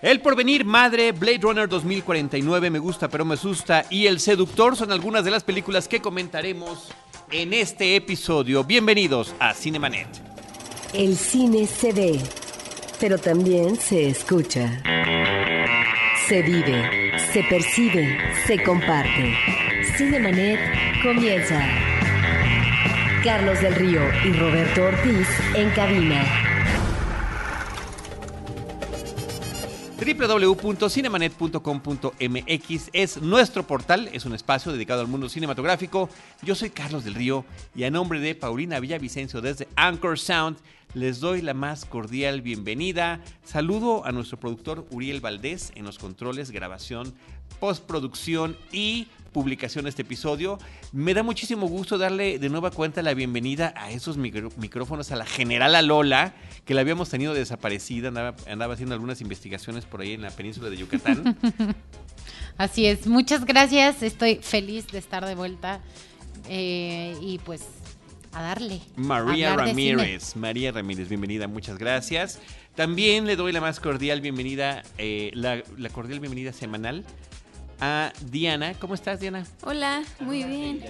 El Porvenir, Madre, Blade Runner 2049, Me Gusta pero me asusta y El Seductor son algunas de las películas que comentaremos en este episodio. Bienvenidos a Cinemanet. El cine se ve, pero también se escucha. Se vive, se percibe, se comparte. Cinemanet comienza. Carlos del Río y Roberto Ortiz en cabina. www.cinemanet.com.mx es nuestro portal, es un espacio dedicado al mundo cinematográfico. Yo soy Carlos del Río y a nombre de Paulina Villavicencio desde Anchor Sound les doy la más cordial bienvenida. Saludo a nuestro productor Uriel Valdés en los controles, grabación, postproducción y publicación de este episodio. Me da muchísimo gusto darle de nueva cuenta la bienvenida a esos micrófonos a la general Lola, que la habíamos tenido desaparecida, andaba, andaba haciendo algunas investigaciones por ahí en la península de Yucatán. Así es, muchas gracias, estoy feliz de estar de vuelta eh, y pues a darle. María Ramírez, María Ramírez, bienvenida, muchas gracias. También le doy la más cordial bienvenida, eh, la, la cordial bienvenida semanal a Diana. ¿Cómo estás, Diana? Hola, muy bien.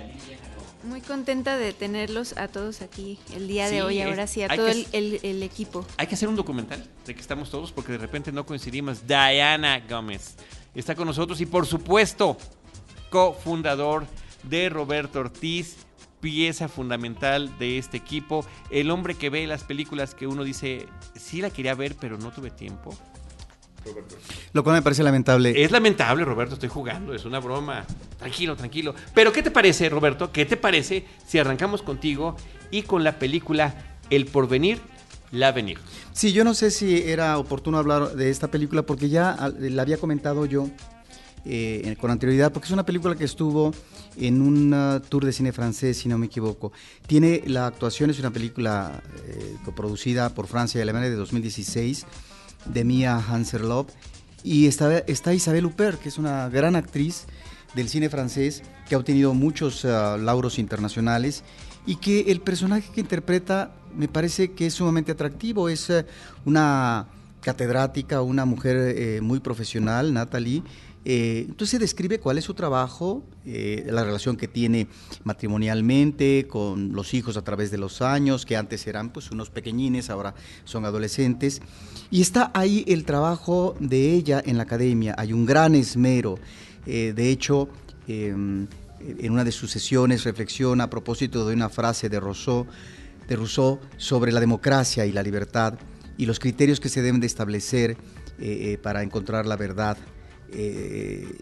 Muy contenta de tenerlos a todos aquí el día de hoy, ahora sí, a todo el, equipo. Hay que hacer un documental de que estamos todos porque de repente no coincidimos. Diana Gómez está con nosotros y por supuesto, cofundador de Roberto Ortiz, pieza fundamental de este equipo, el hombre que ve las películas que uno dice, sí la quería ver pero no tuve tiempo. Lo cual me parece lamentable. Es lamentable, Roberto, estoy jugando, es una broma. Tranquilo, tranquilo. Pero ¿qué te parece, Roberto? ¿Qué te parece si arrancamos contigo y con la película El porvenir, la venir? Sí, yo no sé si era oportuno hablar de esta película porque ya la había comentado yo eh, con anterioridad, porque es una película que estuvo en un tour de cine francés, si no me equivoco. Tiene la actuación, es una película eh, coproducida por Francia y Alemania de 2016 de Mia Hanserlov. Y está, está Isabelle Huppert, que es una gran actriz del cine francés que ha obtenido muchos uh, lauros internacionales y que el personaje que interpreta me parece que es sumamente atractivo. Es uh, una catedrática, una mujer eh, muy profesional, Natalie, eh, entonces describe cuál es su trabajo, eh, la relación que tiene matrimonialmente con los hijos a través de los años, que antes eran pues unos pequeñines, ahora son adolescentes. Y está ahí el trabajo de ella en la academia, hay un gran esmero. Eh, de hecho, em, en una de sus sesiones reflexiona a propósito de una frase de Rousseau, de Rousseau sobre la democracia y la libertad y los criterios que se deben de establecer para encontrar la verdad eh,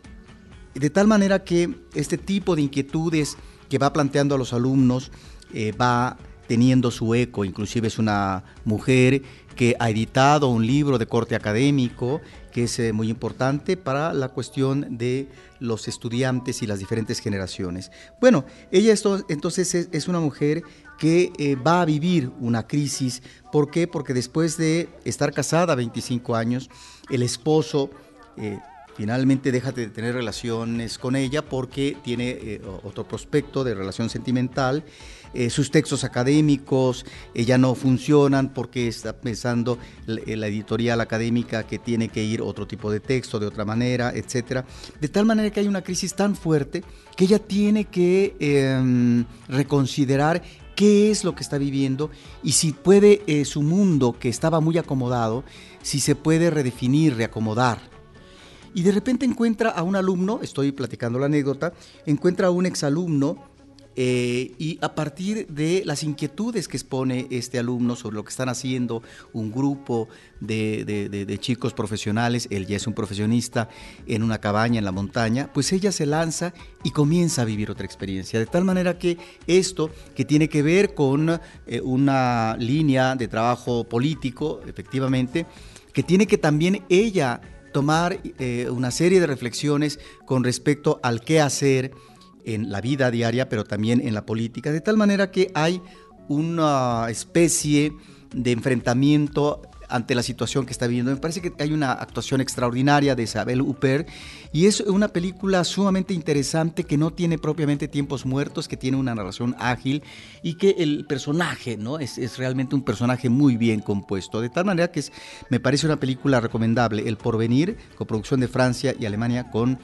de tal manera que este tipo de inquietudes que va planteando a los alumnos eh, va teniendo su eco, inclusive es una mujer que ha editado un libro de corte académico que es eh, muy importante para la cuestión de los estudiantes y las diferentes generaciones. Bueno, ella entonces es, una mujer que va a vivir una crisis. ¿Por qué? Porque después de estar casada 25 años, el esposo finalmente deja de tener relaciones con ella porque tiene eh, otro prospecto de relación sentimental. Eh, sus textos académicos eh, ya no funcionan porque está pensando la, la, editorial académica que tiene que ir otro tipo de texto, de otra manera, etc. De tal manera que hay una crisis tan fuerte que ella tiene que em, reconsiderar qué es lo que está viviendo y si puede su mundo, que estaba muy acomodado, si se puede redefinir, reacomodar y de repente encuentra a un alumno, estoy platicando la anécdota, encuentra a un exalumno eh, y a partir de las inquietudes que expone este alumno sobre lo que están haciendo un grupo de, chicos profesionales, él ya es un profesionista en una cabaña en la montaña, pues ella se lanza y comienza a vivir otra experiencia. De tal manera que esto, que tiene que ver con eh, una línea de trabajo político, efectivamente, que tiene que también ella tomar eh, una serie de reflexiones con respecto al qué hacer en la vida diaria, pero también en la política, de tal manera que hay una especie de enfrentamiento ante la situación que está viviendo. Me parece que hay una actuación extraordinaria de Isabel Huppert y es una película sumamente interesante que no tiene propiamente tiempos muertos, que tiene una narración ágil y que el personaje ¿no? es, es realmente un personaje muy bien compuesto. De tal manera que es, me parece una película recomendable. El Porvenir, coproducción de Francia y Alemania con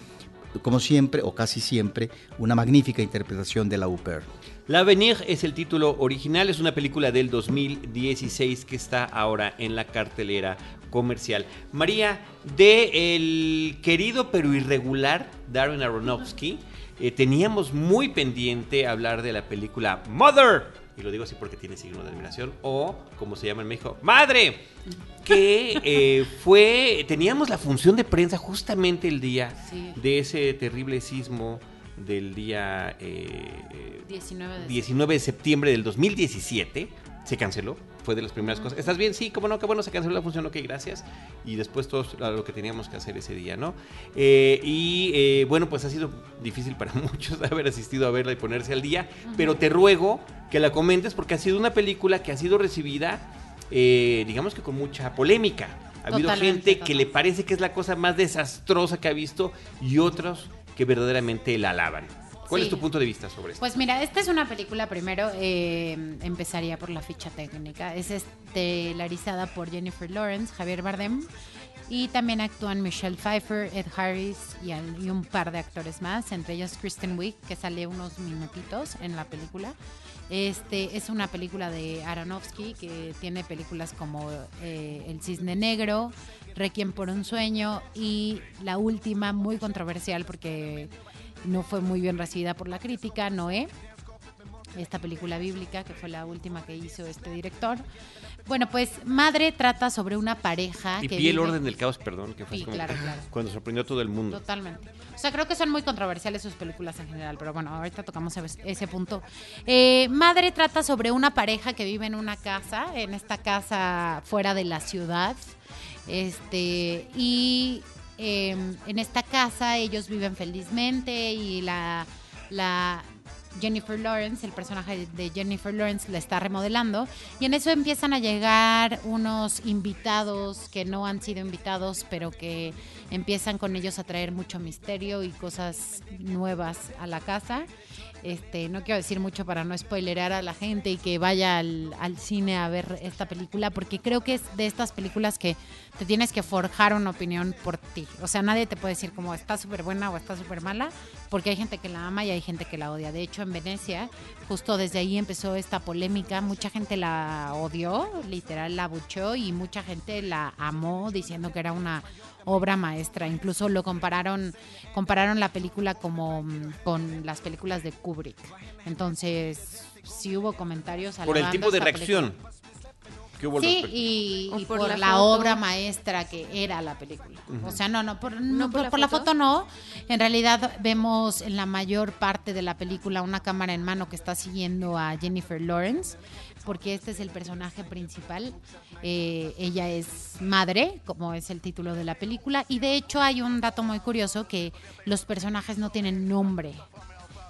como siempre o casi siempre, una magnífica interpretación de la Huppert. L'Avenir es el título original, es una película del 2016 que está ahora en la cartelera comercial. María, de el querido pero irregular Darren Aronofsky, eh, teníamos muy pendiente hablar de la película Mother, y lo digo así porque tiene signo de admiración, o como se llama en México, Madre, que eh, fue, teníamos la función de prensa justamente el día de ese terrible sismo del día 19, de 19 de septiembre del 2017. Se canceló, fue de las primeras cosas. ¿Estás bien? Sí, cómo no, qué bueno, se canceló la función, ok, gracias. Y después todo lo que teníamos que hacer ese día, ¿no? Eh, y eh, bueno, pues ha sido difícil para muchos haber asistido a verla y ponerse al día, pero te ruego que la comentes porque ha sido una película que ha sido recibida, eh, digamos que con mucha polémica. Ha habido gente que le parece que es la cosa más desastrosa que ha visto y otros que verdaderamente la alaban. ¿Cuál es tu punto de vista sobre esto? Pues mira, esta es una película, primero eh, empezaría por la ficha técnica. Es estelarizada por Jennifer Lawrence, Javier Bardem, y también actúan Michelle Pfeiffer, Ed Harris y, y un par de actores más, entre ellos Kristen Wiig, que sale unos minutitos en la película. Este es una película de Aronofsky que tiene películas como eh, El Cisne Negro, Requiem por un Sueño y la última muy controversial porque no fue muy bien recibida por la crítica, Noé, esta película bíblica que fue la última que hizo este director. Bueno, pues Madre trata sobre una pareja. Y que el orden del caos, perdón, que fue cuando sorprendió a todo el mundo. Totalmente. O sea, creo que son muy controversiales sus películas en general, pero bueno, ahorita tocamos ese punto. Eh, Madre trata sobre una pareja que vive en una casa, en esta casa fuera de la ciudad. Este, y Em, en esta casa ellos viven felizmente y la, la Jennifer Lawrence, el personaje de Jennifer Lawrence, la está remodelando. Y en eso empiezan a llegar unos invitados que no han sido invitados, pero que empiezan con ellos a traer mucho misterio y cosas nuevas a la casa. Este, no quiero decir mucho para no spoilerar a la gente y que vaya al, cine a ver esta película, porque creo que es de estas películas que te tienes que forjar una opinión por ti. O sea, nadie te puede decir como está súper buena o está súper mala, porque hay gente que la ama y hay gente que la odia. De hecho, en Venecia, justo desde ahí empezó esta polémica. Mucha gente la odió, literal la buchó, y mucha gente la amó diciendo que era una obra maestra. Incluso lo compararon, compararon la película como mm, con las películas de Kubrick. Entonces, sí hubo comentarios por el tipo de reacción. sí, y, por, la, obra maestra que era la película. O sea, no, no, por, no, por, la, foto? no. En realidad vemos en la mayor parte de la película una cámara en mano que está siguiendo a Jennifer Lawrence, porque este es el personaje principal. Eh, ella es madre, como es el título de la película, y de hecho hay un dato muy curioso que los personajes no tienen nombre.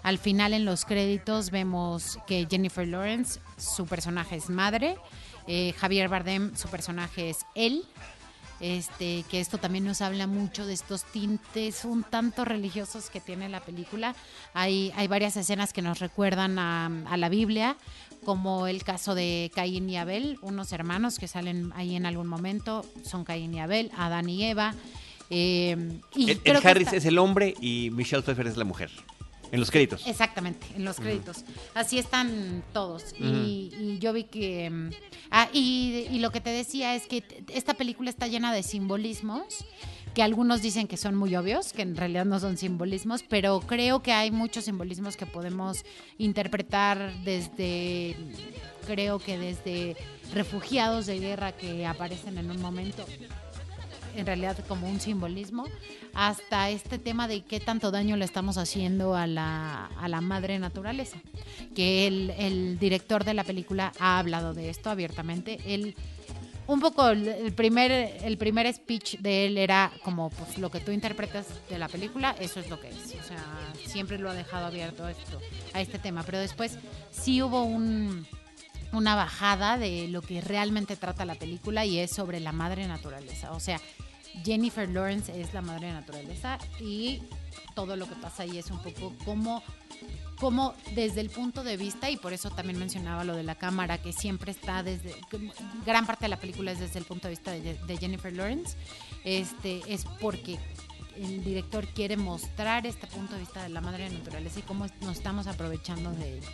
Al final en los créditos vemos que Jennifer Lawrence, su personaje es madre, eh, Javier Bardem, su personaje es él, este, que esto también nos habla mucho de estos tintes un tanto religiosos que tiene la película. Hay, hay varias escenas que nos recuerdan a, a la Biblia, como el caso de Caín y Abel, unos hermanos que salen ahí en algún momento, son Caín y Abel, Adán y Eva. Eh, y el, Harris es el hombre y Michelle Pfeiffer es la mujer. En los créditos. Exactamente, en los créditos. Así están todos. y, yo vi que... Mm, ah, y, y, lo que te decía es que esta película está llena de simbolismos que algunos dicen que son muy obvios, que en realidad no son simbolismos, pero creo que hay muchos simbolismos que podemos interpretar desde, creo que desde refugiados de guerra que aparecen en un momento en realidad como un simbolismo, hasta este tema de qué tanto daño le estamos haciendo a la, a la madre naturaleza. Que el, el director de la película ha hablado de esto abiertamente. Él un poco el primer, el primer speech de él era como pues lo que tú interpretas de la película, eso es lo que es. O sea, siempre lo ha dejado abierto esto, a este tema. Pero después sí hubo un una bajada de lo que realmente trata la película y es sobre la madre naturaleza. O sea, Jennifer Lawrence es la madre naturaleza y todo lo que pasa ahí es un poco como como desde el punto de vista, y por eso también mencionaba lo de la cámara, que siempre está desde, gran parte de la película es desde el punto de vista de, Jennifer Lawrence, este, es porque el director quiere mostrar este punto de vista de la madre naturaleza y cómo nos estamos aprovechando de ella,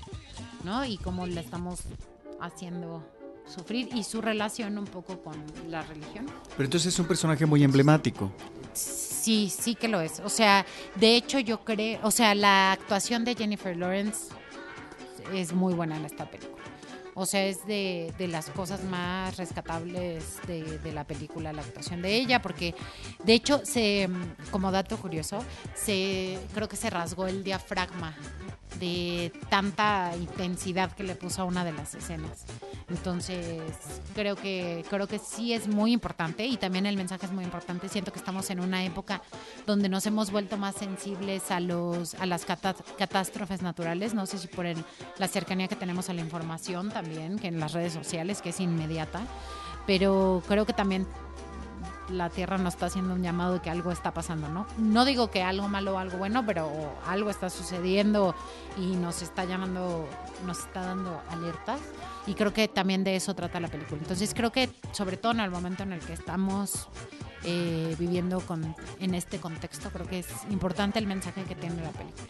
¿no? Y cómo la estamos haciendo sufrir y su relación un poco con la religión. Pero entonces es un personaje muy emblemático. Sí, sí que lo es. O sea, de hecho yo creo, o sea, la actuación de Jennifer Lawrence es muy buena en esta película. O sea, es de, de las cosas más rescatables de, de, la película, la actuación de ella, porque de hecho, se, como dato curioso, se, creo que se rasgó el diafragma de tanta intensidad que le puso a una de las escenas. Entonces, creo que creo que sí es muy importante y también el mensaje es muy importante. Siento que estamos en una época donde nos hemos vuelto más sensibles a los a las catástrofes naturales, no sé si por el, la cercanía que tenemos a la información también, que en las redes sociales que es inmediata, pero creo que también la Tierra nos está haciendo un llamado de que algo está pasando, ¿no? No digo que algo malo o algo bueno, pero algo está sucediendo y nos está llamando, nos está dando alertas. Y creo que también de eso trata la película. Entonces creo que sobre todo en el momento en el que estamos eh, viviendo con, en este contexto, creo que es importante el mensaje que tiene la película.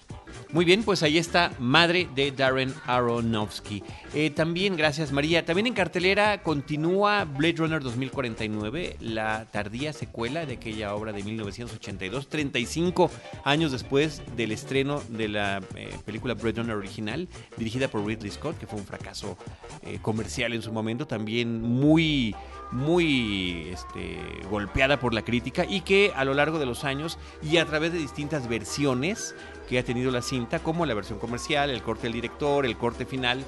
Muy bien, pues ahí está Madre de Darren Aronofsky. Eh, también, gracias María. También en cartelera continúa Blade Runner 2049, la tardía secuela de aquella obra de 1982, 35 años después del estreno de la eh, película Blade Runner original, dirigida por Ridley Scott, que fue un fracaso eh, comercial en su momento, también muy muy este, golpeada por la crítica y que a lo largo de los años y a través de distintas versiones que ha tenido la cinta, como la versión comercial, el corte del director, el corte final,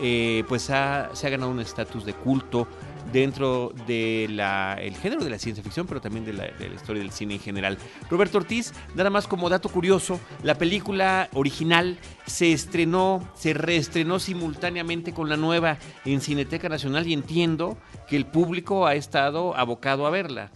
eh, pues se ha ganado un estatus de culto dentro del género de la ciencia ficción, pero también de la, de historia del cine en general. Roberto Ortiz, nada más como dato curioso, la película original se estrenó, se reestrenó simultáneamente con la nueva en Cineteca Nacional y entiendo que el público ha estado abocado a verla.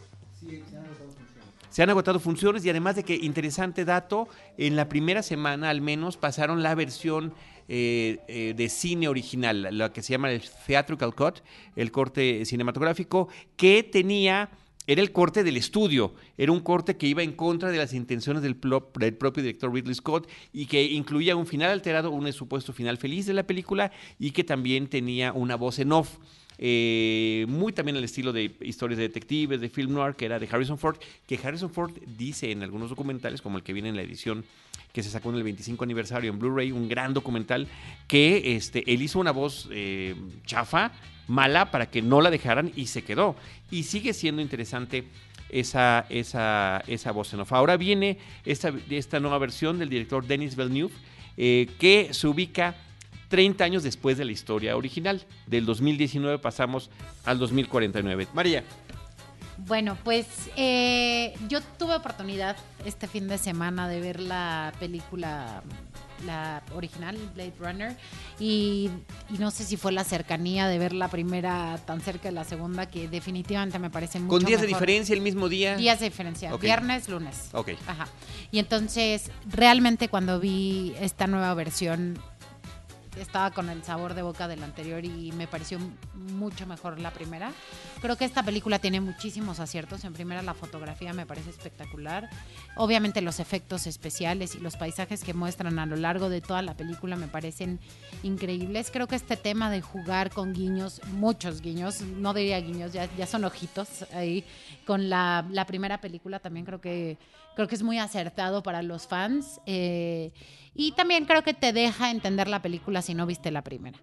Se han agotado funciones y además de que, interesante dato, en la primera semana al menos pasaron la versión eh, eh, de cine original, lo que se llama el Theatrical Cut, el corte cinematográfico, que tenía era el corte del estudio, era un corte que iba en contra de las intenciones del, del, propio director Ridley Scott y que incluía un final alterado, un supuesto final feliz de la película y que también tenía una voz en off. Eh, muy también el estilo de historias de detectives, de film noir, que era de Harrison Ford, que Harrison Ford dice en algunos documentales, como el que viene en la edición que se sacó en el 25 aniversario en Blu-ray, un gran documental, que este, él hizo una voz eh, chafa, mala, para que no la dejaran y se quedó. Y sigue siendo interesante esa, esa, esa voz en. Ahora viene esta, esta nueva versión del director Denis Villeneuve, eh, que se ubica 30 años después de la historia original. Del 2019 pasamos al 2049. María. Bueno, pues eh, yo tuve oportunidad este fin de semana de ver la película, la original, Blade Runner, y, no sé si fue la cercanía de ver la primera tan cerca de la segunda, que definitivamente me parece mucho ¿Con días de diferencia el mismo día? Días de diferencia, viernes, lunes. Ok. Ajá. Y entonces, realmente cuando vi esta nueva versión, estaba con el sabor de boca del anterior y me pareció mucho mejor la primera. Creo que esta película tiene muchísimos aciertos. En primera, la fotografía me parece espectacular. Obviamente los efectos especiales y los paisajes que muestran a lo largo de toda la película me parecen increíbles. Creo que este tema de jugar con guiños, muchos guiños, no diría guiños, ya, ya son ojitos ahí, con la, la primera película también creo que, creo que es muy acertado para los fans. Eh, y también creo que te deja entender la película si no viste la primera.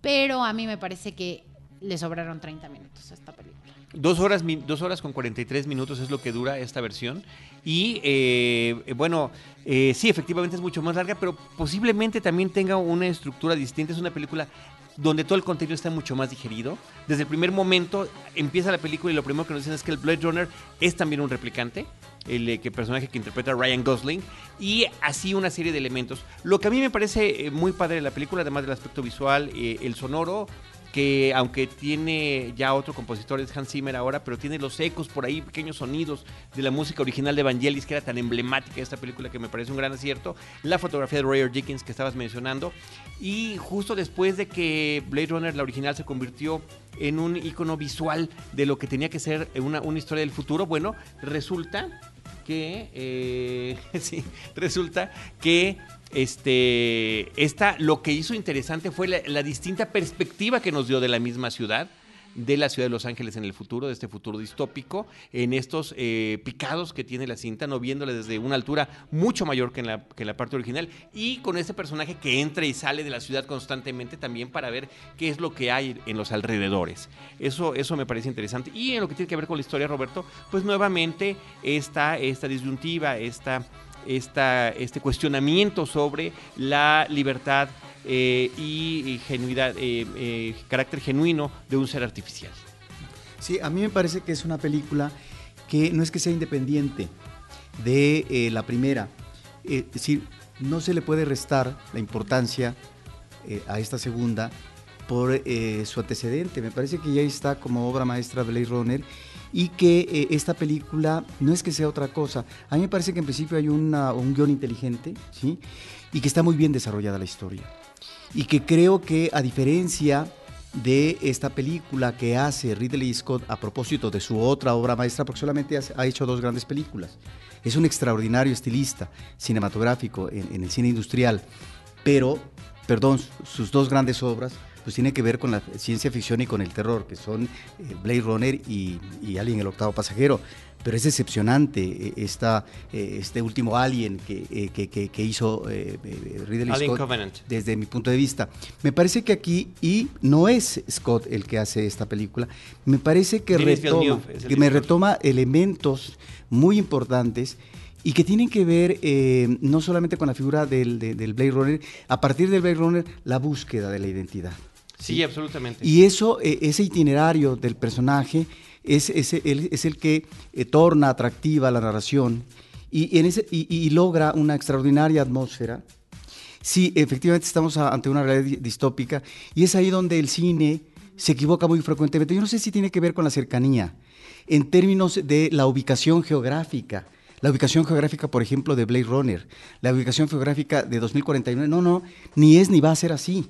Pero a mí me parece que le sobraron 30 minutos a esta película. Dos horas, dos horas con 43 minutos es lo que dura esta versión. Y eh, bueno, eh, sí, efectivamente es mucho más larga, pero posiblemente también tenga una estructura distinta. Es una película donde todo el contenido está mucho más digerido. Desde el primer momento empieza la película y lo primero que nos dicen es que el Blade Runner es también un replicante, el eh, que personaje que interpreta Ryan Gosling, y así una serie de elementos. Lo que a mí me parece eh, muy padre de la película, además del aspecto visual, eh, el sonoro, que aunque tiene ya otro compositor, es Hans Zimmer ahora, pero tiene los ecos por ahí, pequeños sonidos de la música original de Vangelis, que era tan emblemática de esta película que me parece un gran acierto, la fotografía de Roger Dickens que estabas mencionando, y justo después de que Blade Runner, la original, se convirtió en un icono visual de lo que tenía que ser una, una historia del futuro, bueno, resulta que, eh, sí, resulta que este, esta, lo que hizo interesante fue la, distinta perspectiva que nos dio de la misma ciudad de la ciudad de Los Ángeles en el futuro, de este futuro distópico, en estos eh, picados que tiene la cinta, no viéndole desde una altura mucho mayor que en, la, que la parte original, y con este personaje que entra y sale de la ciudad constantemente también para ver qué es lo que hay en los alrededores. Eso, eso me parece interesante. Y en lo que tiene que ver con la historia, Roberto, pues nuevamente esta, esta disyuntiva, esta este cuestionamiento sobre la libertad eh, y, genuidad, eh, eh, carácter genuino de un ser artificial. Sí, a mí me parece que es una película que no es que sea independiente de la primera, es decir, no se le puede restar la importancia a esta segunda por su antecedente. Me parece que ya está como obra maestra Blade Runner y que eh, esta película no es que sea otra cosa. A mí me parece que en principio hay un guion inteligente, ¿sí? Y que está muy bien desarrollada la historia. Y que creo que a diferencia de esta película que hace Ridley Scott a propósito de su otra obra maestra, porque solamente ha hecho dos grandes películas. Es un extraordinario estilista cinematográfico en, el cine industrial, pero, perdón, sus dos grandes obras pues tiene que ver con la ciencia ficción y con el terror, que son eh, Blade Runner y, y Alien el octavo pasajero. Pero es decepcionante eh, esta, eh, este último Alien que, que, hizo Ridley Scott desde mi punto de vista. Me parece que aquí, y no es Scott el que hace esta película, me parece que, retoma, que me retoma elementos muy importantes y que tienen que ver no solamente con la figura del, del, Blade Runner, a partir del Blade Runner, la búsqueda de la identidad. Sí, absolutamente. Y eso, e, ese itinerario del personaje es, es, el, que eh, torna atractiva la narración y, en ese, y, logra una extraordinaria atmósfera. Sí, efectivamente estamos ante una realidad distópica y es ahí donde el cine se equivoca muy frecuentemente. Yo no sé si tiene que ver con la cercanía, en términos de la ubicación geográfica. La ubicación geográfica, por ejemplo, de Blade Runner, la ubicación geográfica de 2049, no, no, ni es ni va a ser así.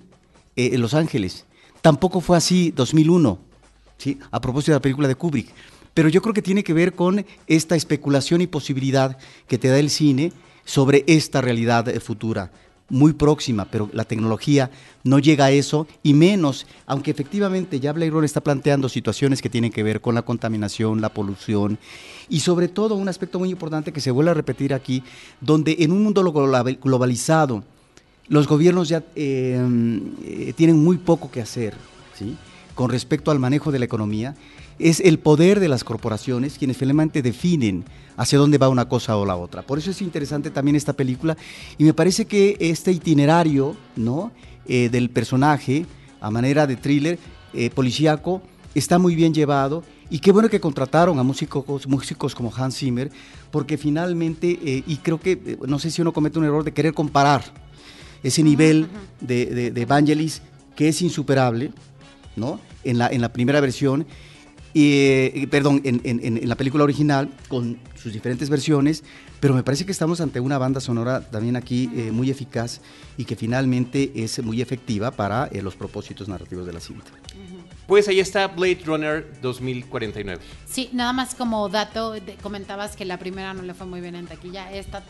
Eh, en Los Ángeles. Tampoco fue así 2001, ¿sí? a propósito de la película de Kubrick. Pero yo creo que tiene que ver con esta especulación y posibilidad que te da el cine sobre esta realidad eh, futura, muy próxima, pero la tecnología no llega a eso, y menos, aunque efectivamente ya Runner está planteando situaciones que tienen que ver con la contaminación, la polución, y sobre todo un aspecto muy importante que se vuelve a repetir aquí, donde en un mundo globalizado, los gobiernos ya eh, tienen muy poco que hacer ¿sí? con respecto al manejo de la economía. Es el poder de las corporaciones quienes finalmente definen hacia dónde va una cosa o la otra. Por eso es interesante también esta película y me parece que este itinerario ¿no? Eh, del personaje a manera de thriller eh, policíaco está muy bien llevado y qué bueno que contrataron a músicos, músicos como Hans Zimmer porque finalmente, y creo que, no sé si uno comete un error de querer comparar ese nivel de, de, Evangelis que es insuperable, ¿no? En la, en la primera versión, y, perdón, en, en, la película original, con sus diferentes versiones, pero me parece que estamos ante una banda sonora también aquí eh, muy eficaz y que finalmente es muy efectiva para eh, los propósitos narrativos de la cinta. Pues ahí está Blade Runner 2049. Sí, nada más como dato, comentabas que la primera no le fue muy bien en taquilla, esta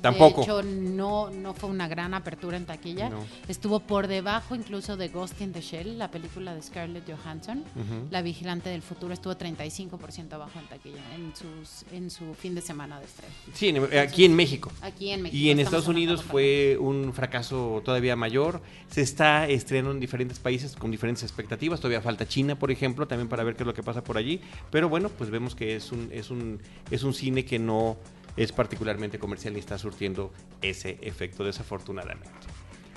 Tampoco. De hecho, no, no fue una gran apertura en taquilla. Estuvo por debajo incluso de Ghost in the Shell, la película de Scarlett Johansson. La Vigilante del Futuro estuvo 35% abajo en taquilla en, sus, en su fin de semana de estreno. Sí, aquí en México. Aquí en México. Y en Estados Unidos fue un fracaso todavía mayor. Se está estrenando en diferentes países con diferentes expectativas. Todavía falta China, por ejemplo, también para ver qué es lo que pasa por allí. Pero bueno, pues vemos que es un, es un, es un cine que no es particularmente comercial y está surtiendo ese efecto desafortunadamente.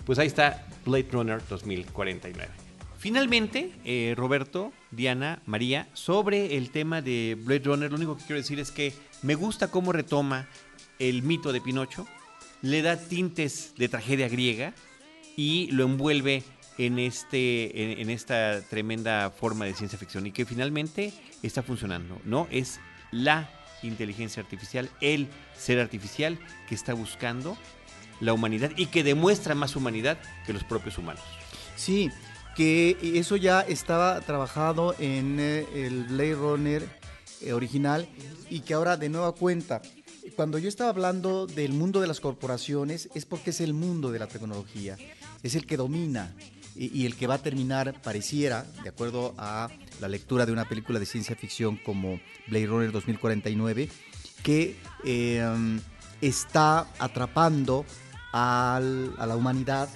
Pues ahí está Blade Runner 2049. Finalmente, eh, Roberto, Diana, María, sobre el tema de Blade Runner, lo único que quiero decir es que me gusta cómo retoma el mito de Pinocho, le da tintes de tragedia griega y lo envuelve en, este, en, esta tremenda forma de ciencia ficción y que finalmente está funcionando, ¿no? Es la inteligencia artificial, el ser artificial que está buscando la humanidad y que demuestra más humanidad que los propios humanos. Sí, que eso ya estaba trabajado en eh, el Blade Runner eh, original y que ahora de nueva cuenta. Cuando yo estaba hablando del mundo de las corporaciones es porque es el mundo de la tecnología, es el que domina y, el que va a terminar, pareciera, de acuerdo a la lectura de una película de ciencia ficción como Blade Runner 2049, que eh, está atrapando a la humanidad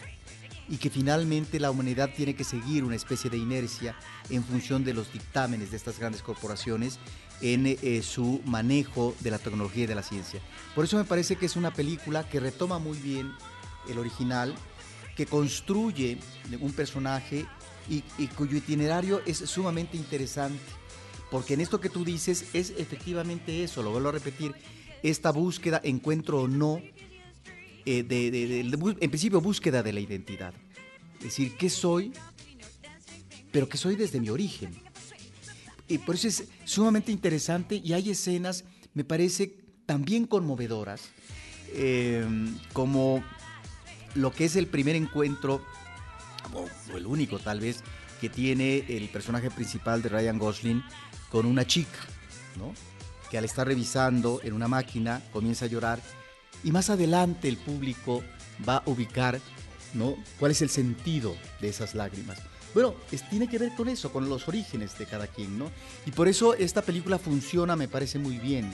y que finalmente la humanidad tiene que seguir una especie de inercia en función de los dictámenes de estas grandes corporaciones en eh, su manejo de la tecnología y de la ciencia. Por eso me parece que es una película que retoma muy bien el original, que construye un personaje y, cuyo itinerario es sumamente interesante, porque en esto que tú dices es efectivamente eso, lo vuelvo a repetir, esta búsqueda, encuentro o no eh, de, en principio, búsqueda de la identidad. Es decir, ¿qué soy? Pero que soy desde mi origen. Y por eso es sumamente interesante y hay escenas, me parece, también conmovedoras, em, como lo que es el primer encuentro, o, el único tal vez, que tiene el personaje principal de Ryan Gosling con una chica, ¿no? que al estar revisando en una máquina comienza a llorar y más adelante el público va a ubicar ¿no? cuál es el sentido de esas lágrimas. Bueno, tiene que ver con eso, con los orígenes de cada quien, ¿no? Y por eso esta película funciona, me parece muy bien.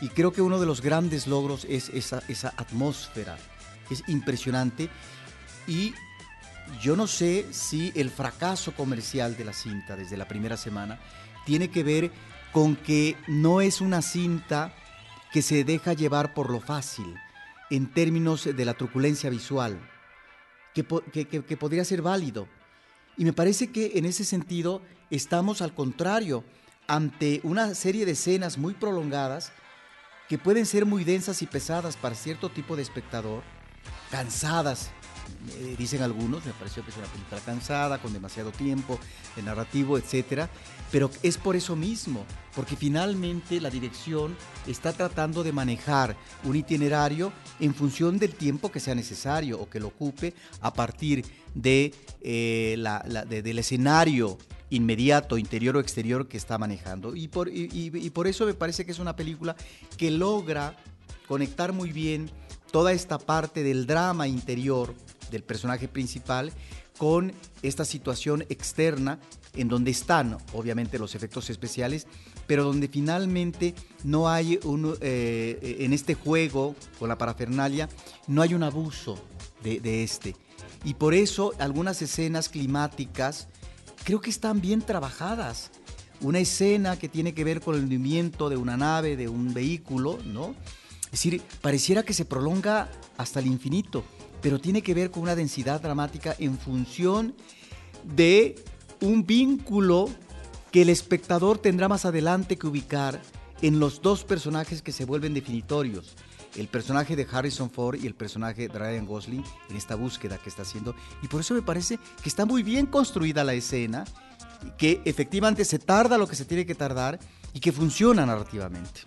Y creo que uno de los grandes logros es esa atmósfera. Es impresionante. Y yo no sé si el fracaso comercial de la cinta desde la primera semana tiene que ver con que no es una cinta que se deja llevar por lo fácil en términos de la truculencia visual, que, podría ser válido. Y me parece que en ese sentido estamos al contrario, ante una serie de escenas muy prolongadas que pueden ser muy densas y pesadas para cierto tipo de espectador, cansadas eh, dicen algunos, me pareció que es una película cansada, con demasiado tiempo, de narrativo, etcétera, pero es por eso mismo, porque finalmente la dirección está tratando de manejar un itinerario en función del tiempo que sea necesario o que lo ocupe a partir de, eh, del escenario inmediato, interior o exterior que está manejando. Y por, y por eso me parece que es una película que logra conectar muy bien toda esta parte del drama interior del personaje principal con esta situación externa en donde están obviamente los efectos especiales, pero donde finalmente no hay un, eh, en este juego con la parafernalia, no hay un abuso de, de este. Y por eso algunas escenas climáticas creo que están bien trabajadas. Una escena que tiene que ver con el movimiento de una nave, de un vehículo, ¿no? Es decir, pareciera que se prolonga hasta el infinito pero tiene que ver con una densidad dramática en función de un vínculo que el espectador tendrá más adelante que ubicar en los dos personajes que se vuelven definitorios. El personaje de Harrison Ford y el personaje de Ryan Gosling en esta búsqueda que está haciendo. Y por eso me parece que está muy bien construida la escena, que efectivamente se tarda lo que se tiene que tardar y que funciona narrativamente.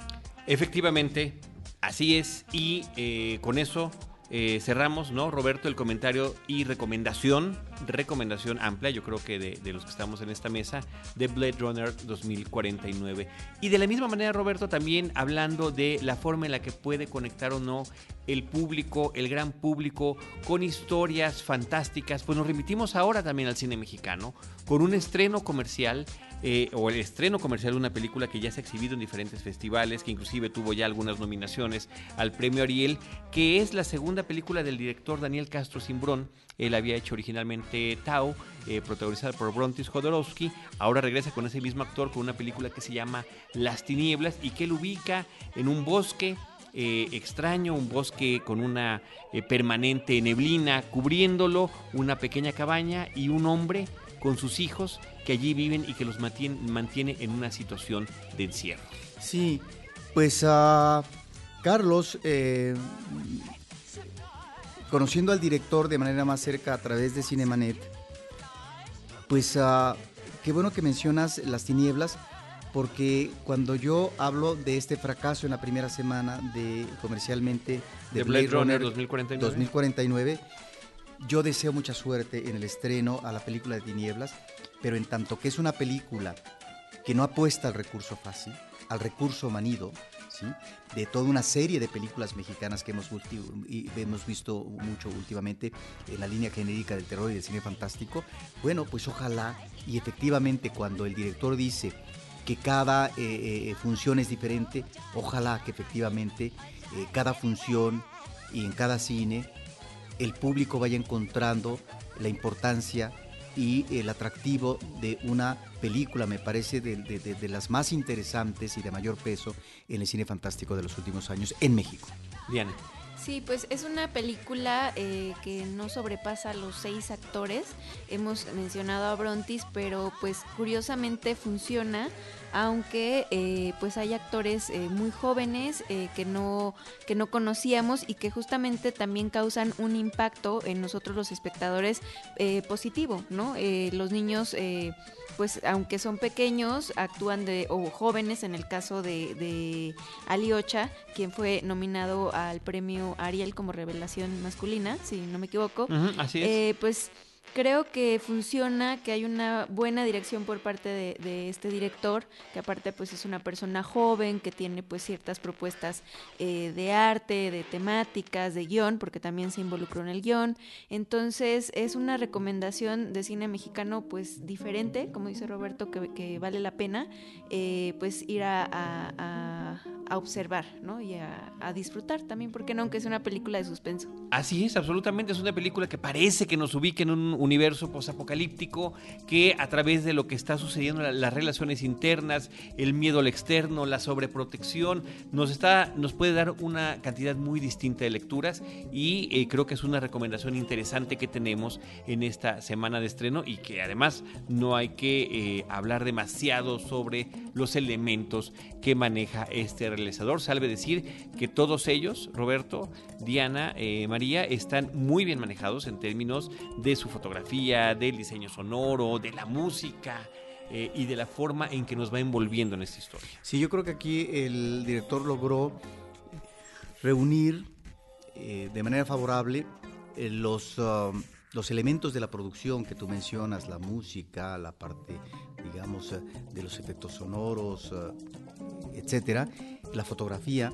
Efectivamente, así es. Y eh, con eso eh, cerramos, ¿no, Roberto, el comentario y recomendación, recomendación amplia, yo creo que de, los que estamos en esta mesa, de Blade Runner 2049. Y de la misma manera, Roberto, también hablando de la forma en la que puede conectar o no el público, el gran público, con historias fantásticas, pues nos remitimos ahora también al cine mexicano, con un estreno comercial eh, o el estreno comercial de una película que ya se ha exhibido en diferentes festivales, que inclusive tuvo ya algunas nominaciones al premio Ariel, que es la segunda película del director Daniel Castro Simbrón. Él había hecho originalmente Tao, eh, protagonizada por Brontis Jodorowsky. Ahora regresa con ese mismo actor con una película que se llama Las Tinieblas y que él ubica en un bosque eh, extraño, un bosque con una permanente neblina cubriéndolo, una pequeña cabaña y un hombre con sus hijos que allí viven y que los mantiene, en una situación de encierro. Sí, pues a Carlos, eh, conociendo al director de manera más cerca a través de Cinemanet, pues uh, qué bueno que mencionas las tinieblas, porque cuando yo hablo de este fracaso en la primera semana de comercialmente de, Blade, Runner, 2049. 2049, yo deseo mucha suerte en el estreno a la película de Tinieblas, pero en tanto que es una película que no apuesta al recurso fácil, al recurso manido, ¿sí? de toda una serie de películas mexicanas que hemos, visto mucho últimamente en la línea genérica del terror y del cine fantástico, bueno, pues ojalá y efectivamente cuando el director dice que cada eh, eh, función es diferente, ojalá que efectivamente eh, cada función y en cada cine el público vaya encontrando la importancia y el atractivo de una película, me parece, de, las más interesantes y de mayor peso en el cine fantástico de los últimos años en México. Diana. Sí, pues es una película eh, que no sobrepasa los seis actores. Hemos mencionado a Brontis, pero pues curiosamente funciona, aunque eh, pues hay actores eh, muy jóvenes que no que no conocíamos y que justamente también causan un impacto en nosotros los espectadores positivo, ¿no? los niños pues aunque son pequeños, actúan de, o jóvenes, en el caso de, de Ali Ocha, quien fue nominado al premio Ariel como revelación masculina, si no me equivoco. así es. Eh, pues creo que funciona, que hay una buena dirección por parte de, este director, que aparte pues es una persona joven, que tiene pues ciertas propuestas eh, de arte, de temáticas, de guion, porque también se involucró en el guion. Entonces es una recomendación de cine mexicano pues diferente, como dice Roberto, que, vale la pena eh, pues ir a, observar ¿no? y a, disfrutar también, porque no, aunque es una película de suspenso. Así es, absolutamente, es una película que parece que nos ubique en un universo posapocalíptico que a través de lo que está sucediendo, las relaciones internas, el miedo al externo, la sobreprotección, nos, está, nos puede dar una cantidad muy distinta de lecturas y eh, creo que es una recomendación interesante que tenemos en esta semana de estreno y que además no hay que eh, hablar demasiado sobre los elementos que maneja este realizador. Salve decir que todos ellos, Roberto, Diana, eh, María, están muy bien manejados en términos de su fotografía del diseño sonoro, de la música. Eh, y de la forma en que nos va envolviendo en esta historia. Sí, yo creo que aquí el director logró reunir eh, de manera favorable eh, los, um, los elementos de la producción que tú mencionas, la música, la parte, digamos, de los efectos sonoros, etcétera, la fotografía,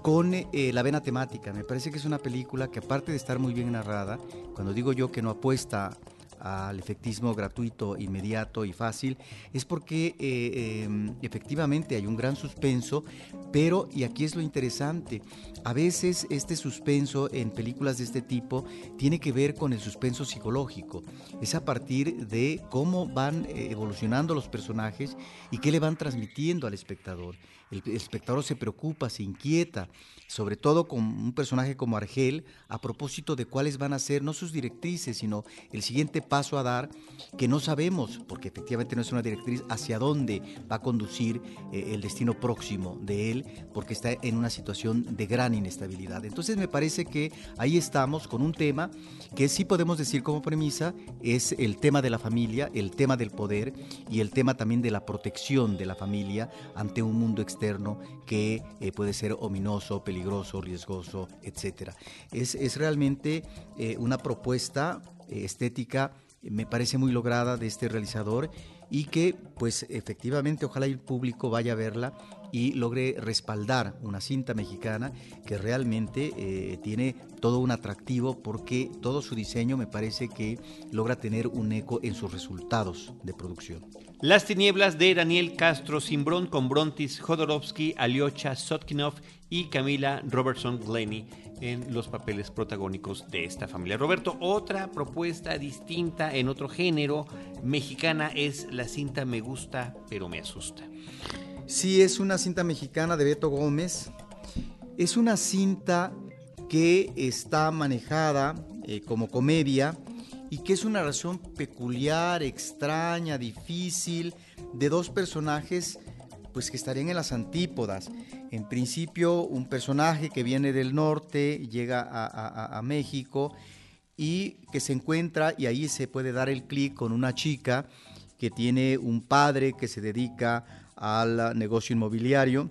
con la vena temática. Me parece que es una película que aparte de estar muy bien narrada, cuando digo yo que no apuesta al efectismo gratuito, inmediato y fácil, es porque eh, em, efectivamente hay un gran suspenso, pero, y aquí es lo interesante, a veces este suspenso en películas de este tipo tiene que ver con el suspenso psicológico. Es a partir de cómo van eh, evolucionando los personajes y qué le van transmitiendo al espectador. El, espectador se preocupa, se inquieta, sobre todo con un personaje como Argel, a propósito de cuáles van a ser no sus directrices, sino el siguiente paso a dar, que no sabemos, porque efectivamente no es una directriz, hacia dónde va a conducir eh, el destino próximo de él, porque está en una situación de gran inestabilidad. Entonces me parece que ahí estamos con un tema que sí podemos decir como premisa, es el tema de la familia, el tema del poder y el tema también de la protección de la familia ante un mundo que eh, puede ser ominoso, peligroso, riesgoso, etc. Es, es realmente eh, una propuesta eh, estética, me parece muy lograda de este realizador y que pues efectivamente ojalá el público vaya a verla y logre respaldar una cinta mexicana que realmente tiene todo un atractivo porque todo su diseño me parece que logra tener un eco en sus resultados de producción. Las tinieblas de Daniel Castro Simbrón con Brontis Jodorowsky, Aliocha Sotkinov y Camila Robertson Glenny en los papeles protagónicos de esta familia. Roberto, otra propuesta distinta en otro género mexicana es la cinta Me gusta pero me asusta. Sí, es una cinta mexicana de Beto Gómez. Es una cinta que está manejada eh, como comedia y que es una relación peculiar, extraña, difícil, de dos personajes pues que estarían en las antípodas. En principio, un personaje que viene del norte, llega a, a México y que se encuentra, y ahí se puede dar el clic con una chica que tiene un padre que se dedica al negocio inmobiliario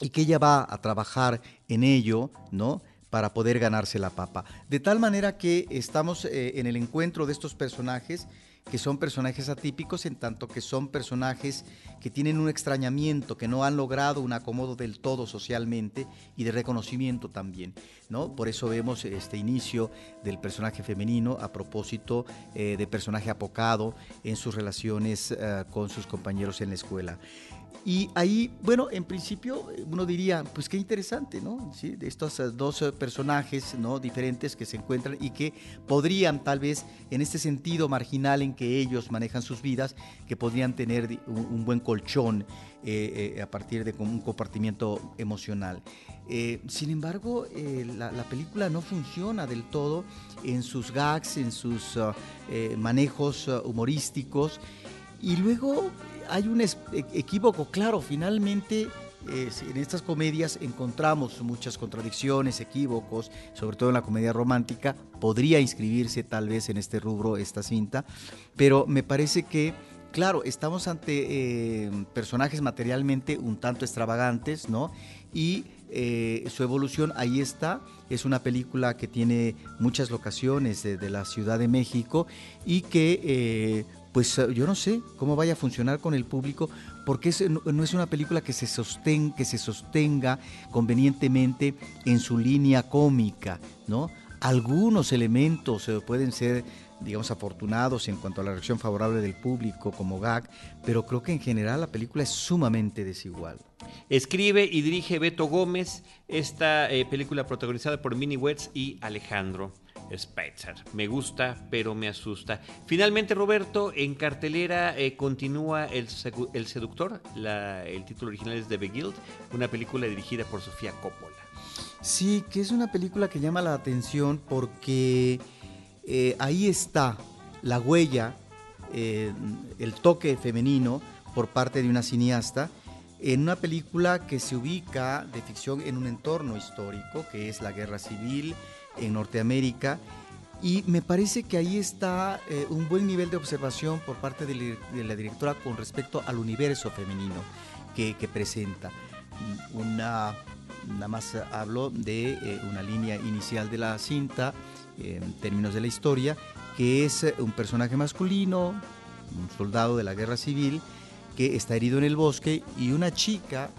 y que ella va a trabajar en ello, ¿no? Para poder ganarse la papa. De tal manera que estamos eh, en el encuentro de estos personajes que son personajes atípicos en tanto que son personajes que tienen un extrañamiento, que no han logrado un acomodo del todo socialmente y de reconocimiento también, ¿no? Por eso vemos este inicio del personaje femenino a propósito eh, de personaje apocado en sus relaciones eh, con sus compañeros en la escuela. Y ahí, bueno, en principio uno diría, pues qué interesante, ¿no? ¿Sí? De estos eh, dos eh, personajes, ¿no? Diferentes que se encuentran y que podrían tal vez, en este sentido marginal en que ellos manejan sus vidas, que podrían tener un, buen colchón eh, a partir de un compartimiento emocional. sin embargo, la, película no funciona del todo en sus gags, en sus manejos humorísticos. Y luego hay un e, equívoco, claro, finalmente en estas comedias encontramos muchas contradicciones, equívocos, sobre todo en la comedia romántica, podría inscribirse tal vez en este rubro esta cinta, pero me parece que, claro, estamos ante eh, personajes materialmente un tanto extravagantes, ¿no? Y eh, su evolución ahí está. Es una película que tiene muchas locaciones de, la Ciudad de México y que eh, pues eh, yo no sé cómo vaya a funcionar con el público, porque no es una película que se, que se sostenga convenientemente en su línea cómica, ¿no? Algunos elementos eh, pueden ser, digamos, afortunados en cuanto a la reacción favorable del público como gag, pero creo que en general la película es sumamente desigual. Escribe y dirige Beto Gómez esta eh, película protagonizada por Minnie Wetz y Alejandro. Spitzer. Me gusta, pero me asusta. Finalmente, Roberto, en cartelera eh, continúa el, Seductor. el título original es The Beguiled, una película dirigida por Sofía Coppola. Sí, que es una película que llama la atención porque eh, ahí está la huella, eh, el toque femenino por parte de una cineasta en una película que se ubica de ficción en un entorno histórico, que es la guerra civil, en Norteamérica. Y me parece que ahí está eh, un buen nivel de observación por parte de, la directora con respecto al universo femenino que, presenta. Una, nada más hablo de eh, una línea inicial de la cinta, en términos de la historia, que es eh, un personaje masculino, un soldado de la guerra civil, que está herido en el bosque, y una chica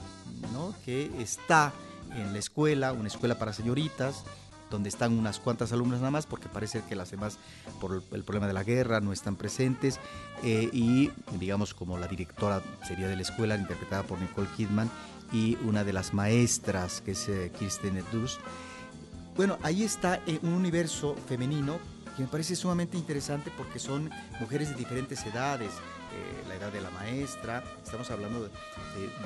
¿no? que está en la escuela, una escuela para señoritas, donde están unas cuantas alumnas nada más, porque parece que las demás, por el problema de la guerra, no están presentes. Eh, y digamos, como la directora sería de la escuela, interpretada por Nicole Kidman, y una de las maestras, que es eh, Kirsten Dunst. Bueno, ahí está eh, un universo femenino que me parece sumamente interesante porque son mujeres de diferentes edades, eh, la edad de la maestra, estamos hablando de,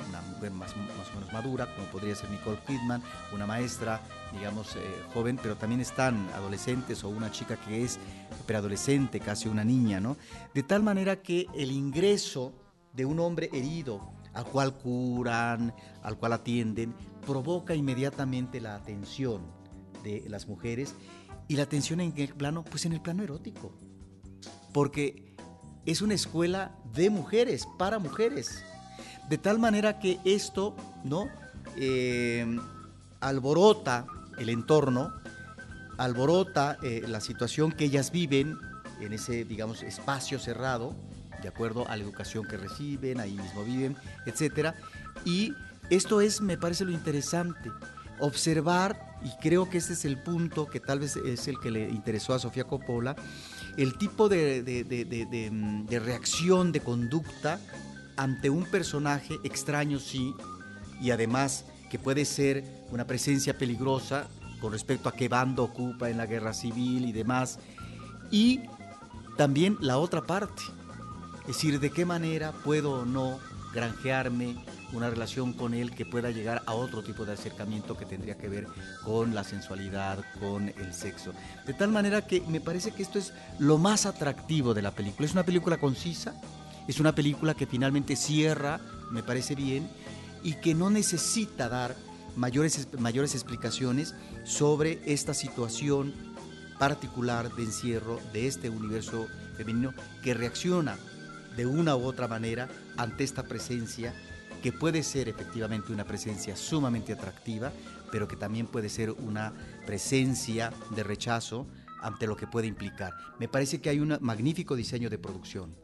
una mujer más, o menos madura, como podría ser Nicole Kidman, una maestra, digamos, eh, joven, pero también están adolescentes o una chica que es preadolescente, casi una niña, ¿no? De tal manera que el ingreso de un hombre herido, al cual curan, al cual atienden, provoca inmediatamente la atención de las mujeres y la atención en qué plano, pues en el plano erótico. Porque es una escuela de mujeres, para mujeres. De tal manera que esto, ¿no? Eh, alborota el entorno, alborota eh, la situación que ellas viven en ese, digamos, espacio cerrado, de acuerdo a la educación que reciben, ahí mismo viven, etc. Y esto es, me parece lo interesante, observar, y creo que ese es el punto que tal vez es el que le interesó a Sofía Coppola, el tipo de, mm, de, reacción, de conducta ante un personaje extraño, sí, y además que puede ser una presencia peligrosa con respecto a qué bando ocupa en la guerra civil y demás, y también la otra parte, es decir, de qué manera puedo o no granjearme una relación con él que pueda llegar a otro tipo de acercamiento que tendría que ver con la sensualidad, con el sexo. De tal manera que me parece que esto es lo más atractivo de la película. Es una película concisa, es una película que finalmente cierra, me parece bien, y que no necesita dar mayores, mayores explicaciones sobre esta situación particular de encierro de este universo femenino que reacciona de una u otra manera ante esta presencia que puede ser efectivamente una presencia sumamente atractiva, pero que también puede ser una presencia de rechazo ante lo que puede implicar. Me parece que hay un magnífico diseño de producción.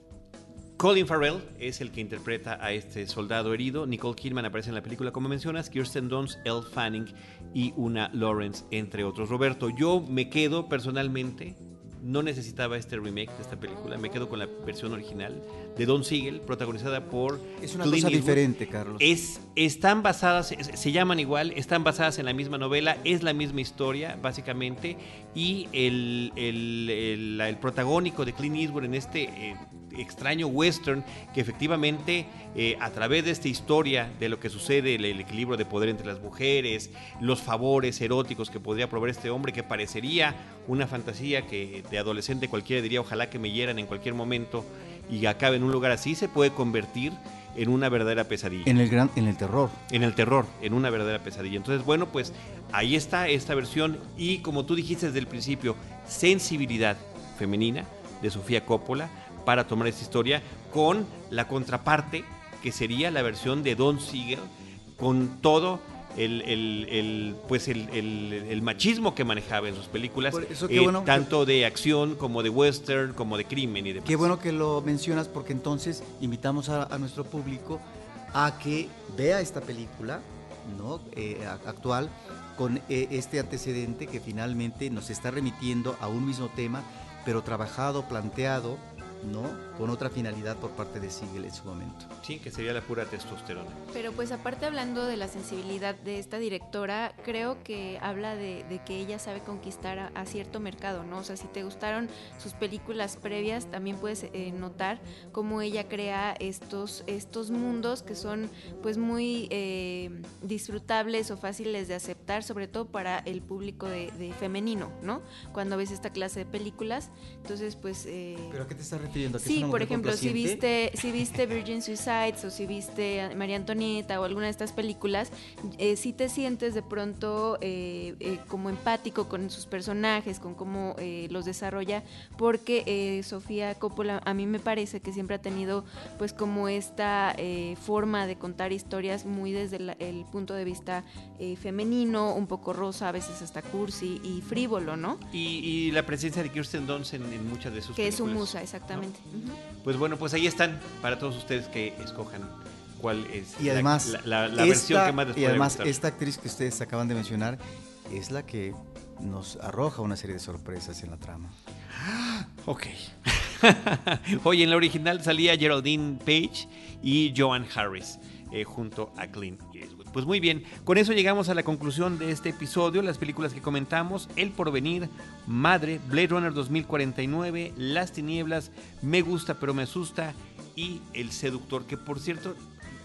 Colin Farrell es el que interpreta a este soldado herido. Nicole Kidman aparece en la película, como mencionas. Kirsten Dunst, Elle Fanning y una Lawrence, entre otros. Roberto, yo me quedo personalmente no necesitaba este remake de esta película. Me quedo con la versión original de Don Siegel, protagonizada por. Es una cosa diferente, Carlos. Es, están basadas, se, llaman igual, están basadas en la misma novela, es la misma historia, básicamente. Y el, el, protagónico de Clint Eastwood en este. Eh, extraño western que efectivamente eh, a través de esta historia de lo que sucede, el, equilibrio de poder entre las mujeres, los favores eróticos que podría proveer este hombre, que parecería una fantasía que de adolescente cualquiera diría ojalá que me hieran en cualquier momento y acabe en un lugar así, se puede convertir en una verdadera pesadilla. En el gran, en el terror. En el terror, en una verdadera pesadilla. Entonces, bueno, pues ahí está esta versión y como tú dijiste desde el principio, sensibilidad femenina de Sofía Coppola para tomar esta historia con la contraparte que sería la versión de Don Siegel con todo el, pues el, machismo que manejaba en sus películas, eh, tanto de acción como de western, como de crimen y demás. Qué bueno que lo mencionas porque entonces invitamos a, nuestro público a que vea esta película ¿no? Eh, actual con eh, este antecedente que finalmente nos está remitiendo a un mismo tema, pero trabajado, planteado ¿no? Con otra finalidad por parte de Siegel en su momento. Sí, que sería la pura testosterona. Pero pues aparte hablando de la sensibilidad de esta directora, creo que habla de, que ella sabe conquistar a, cierto mercado, ¿no? O sea, si te gustaron sus películas previas, también puedes eh, notar cómo ella crea estos, estos mundos que son pues muy eh, disfrutables o fáciles de aceptar, sobre todo para el público de, femenino, ¿no? Cuando ves esta clase de películas, entonces pues... Eh, ¿Pero a qué te estás refiriendo? Sí, por ejemplo, si viste, si viste Virgin Suicides o si viste María Antonieta o alguna de estas películas, eh, sí te sientes de pronto eh, eh, como empático con sus personajes, con cómo eh, los desarrolla, porque Sofía Coppola a mí me parece que siempre ha tenido pues como esta forma de contar historias muy desde el punto de vista femenino, un poco rosa, a veces hasta cursi y frívolo, ¿no? Y, la presencia de Kirsten Dunst en, muchas de sus que películas. Que es su musa, exactamente. Pues bueno, pues ahí están para todos ustedes que escojan cuál es y además, la, versión que más les Y además, esta actriz que ustedes acaban de mencionar es la que nos arroja una serie de sorpresas en la trama. Ok. Oye, en la original salía Geraldine Page y Joan Harris eh, junto a Clint pues muy bien, con eso llegamos a la conclusión de este episodio, las películas que comentamos, El Porvenir, Madre, Blade Runner 2049, Las Tinieblas, Me Gusta pero Me Asusta y El Seductor, que por cierto,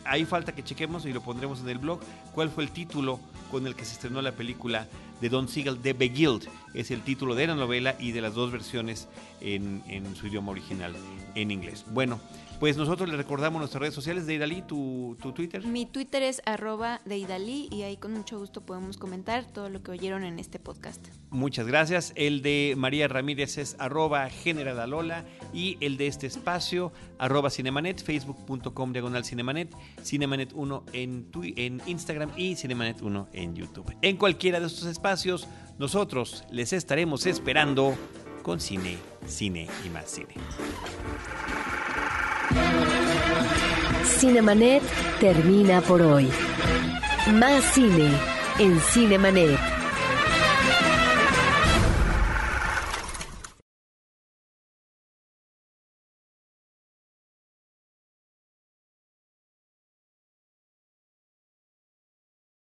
ahí falta que chequemos y lo pondremos en el blog, cuál fue el título con el que se estrenó la película de Don Siegel, The Beguiled, es el título de la novela y de las dos versiones en, en su idioma original, en inglés. Bueno, pues nosotros le recordamos nuestras redes sociales. de Idalí, tu, tu Twitter. Mi Twitter es arroba de Idalí y ahí con mucho gusto podemos comentar todo lo que oyeron en este podcast. Muchas gracias. El de María Ramírez es arroba generalalola y el de este espacio arroba cinemanet, facebook.com diagonal cinemanet, cinemanet 1 en, en Instagram y cinemanet 1 en YouTube. En cualquiera de estos espacios, nosotros les estaremos esperando con cine, cine y más cine. Cinemanet termina por hoy. Más cine en Cinemanet.